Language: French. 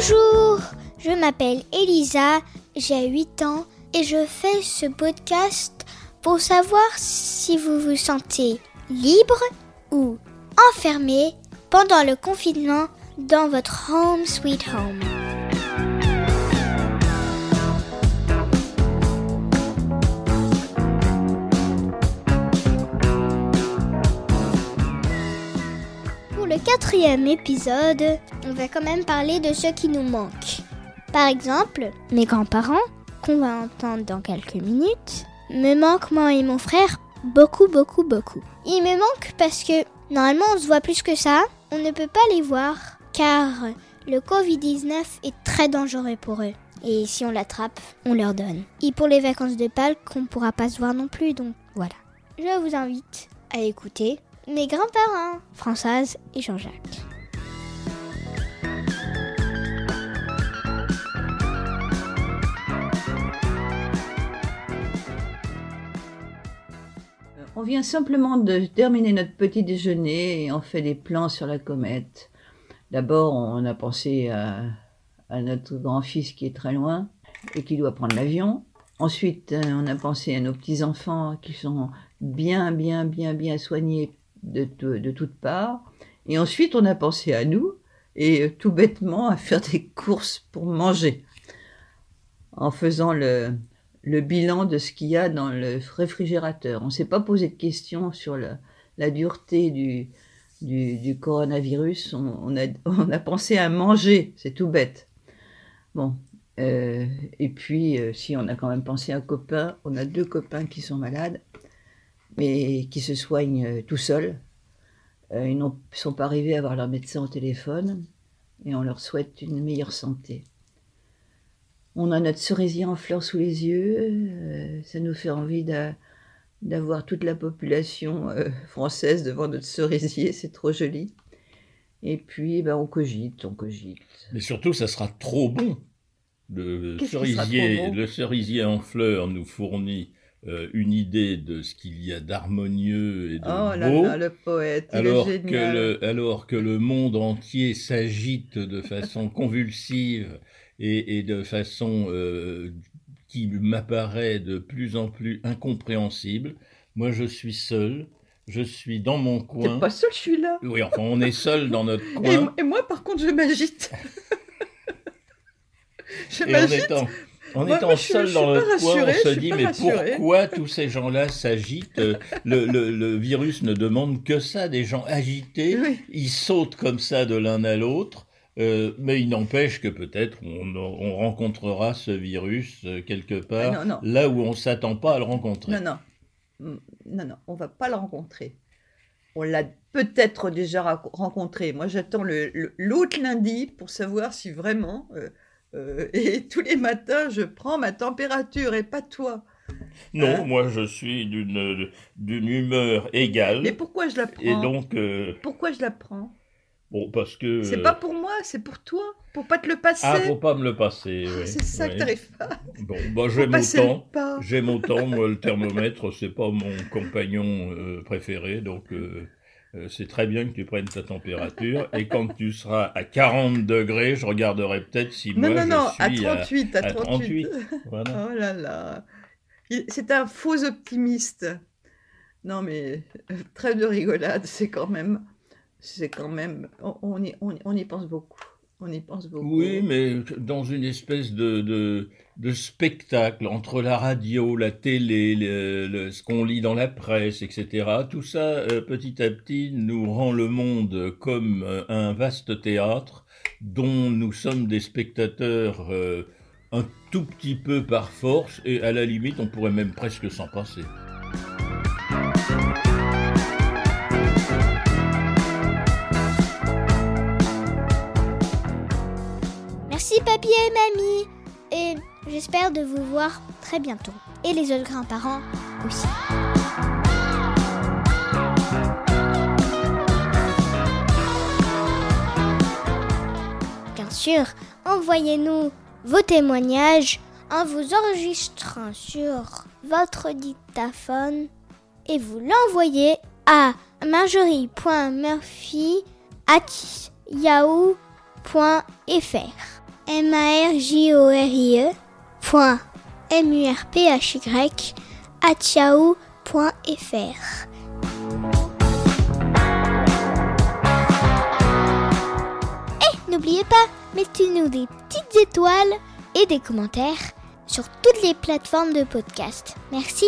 Je m'appelle Elisa, j'ai 8 ans et je fais ce podcast pour savoir si vous vous sentez libre ou enfermé pendant le confinement dans votre home sweet home. Le quatrième épisode, on va quand même parler de ce qui nous manque. Par exemple, mes grands-parents, qu'on va entendre dans quelques minutes, me manquent moi et mon frère beaucoup, beaucoup, beaucoup. Ils me manquent parce que normalement on se voit plus que ça, on ne peut pas les voir car le Covid-19 est très dangereux pour eux. Et si on l'attrape, on leur donne. Et pour les vacances de Pâques, on ne pourra pas se voir non plus, donc voilà. Je vous invite à écouter mes grands-parents, Françoise et Jean-Jacques. On vient simplement de terminer notre petit déjeuner et on fait des plans sur la comète. D'abord, on a pensé à, à notre grand-fils qui est très loin et qui doit prendre l'avion. Ensuite, euh, on a pensé à nos petits-enfants qui sont bien, bien, bien, bien soignés de, de toutes parts. Et ensuite, on a pensé à nous et euh, tout bêtement à faire des courses pour manger en faisant le, le bilan de ce qu'il y a dans le réfrigérateur. On ne s'est pas posé de questions sur la, dureté du, du, coronavirus. On, on a, on a pensé à manger, c'est tout bête. Bon, euh, et puis euh, si on a quand même pensé à un copain, on a deux copains qui sont malades, mais qui se soignent euh, tout seuls. Euh, ils ne sont pas arrivés à avoir leur médecin au téléphone, et on leur souhaite une meilleure santé. On a notre cerisier en fleurs sous les yeux. euh, ça nous fait envie d'a- d'avoir toute la population française devant notre cerisier. C'est trop joli. Et puis, ben, on cogite, on cogite. Mais surtout, ça sera trop bon. Le cerisier, trop bon? le cerisier en fleurs nous fournit euh, une idée de ce qu'il y a d'harmonieux et de Oh là beau. là, le poète, il alors est que, le, alors que le monde entier s'agite de façon convulsive et, et de façon euh, qui m'apparaît de plus en plus incompréhensible, moi je suis seul, je suis dans mon T'es coin. pas seul, je suis là. Oui, enfin, on est seul dans notre Et, coin. et moi, par contre, je m'agite. je Et m'agite. En Moi, étant moi, je suis- seul je dans notre coin, on se dit mais rassurée. pourquoi tous ces gens-là s'agitent Euh, le, le- le virus ne demande que ça, des gens agités, Oui. ils sautent comme ça de l'un à l'autre. euh, mais il n'empêche que peut-être on, on rencontrera ce virus euh, quelque part Ah, non, non. là où on s'attend pas à le rencontrer. Non, non. Mm, Non, non, on va pas le rencontrer. On l'a peut-être déjà rencontré. Moi, j'attends le- le- l'autre lundi pour savoir si vraiment. euh, euh, et tous les matins, je prends ma température et pas toi. Non, Hein moi je suis d'une d'une humeur égale. Mais pourquoi je la prends? et donc, euh, Pourquoi je la prends? bon, parce que. C'est pas pour moi, c'est pour toi. Pour pas te le passer. Ah, faut pas me le passer. Ah, oui. c'est ça que Oui. t'arrives pas. Bon, bah passer autant. le pas. J'aime autant, moi, le thermomètre, c'est pas mon compagnon euh, préféré, donc euh, c'est très bien que tu prennes ta température. Et quand tu seras à 40 degrés, je regarderai peut-être si Non, moi non, non, je à suis 38, à, à 38. 38. Voilà. Oh là là. C'est un faux optimiste. Non, mais euh, trêve de rigolade, c'est quand même. C'est quand même. On, on y, on, on y pense beaucoup. On y pense beaucoup. Oui, mais dans une espèce de, spectacle entre la radio, la télé, ce qu'on lit dans la presse, etc. Tout ça, euh, petit à petit, nous rend le monde comme euh, un vaste théâtre dont nous sommes des spectateurs euh, un tout petit peu par force, et à la limite, on pourrait même presque s'en passer. Papy et mamie. Et j'espère de vous voir très bientôt. Et les autres grands-parents aussi. Bien sûr, envoyez-nous vos témoignages en vous enregistrant sur votre dictaphone et vous l'envoyez à marjorie.murphy@yahoo.fr. m a r j o r i e point m u r p h y at yahoo.fr. Et n'oubliez pas, mettez-nous des petites étoiles et des commentaires sur toutes les plateformes de podcast. Merci.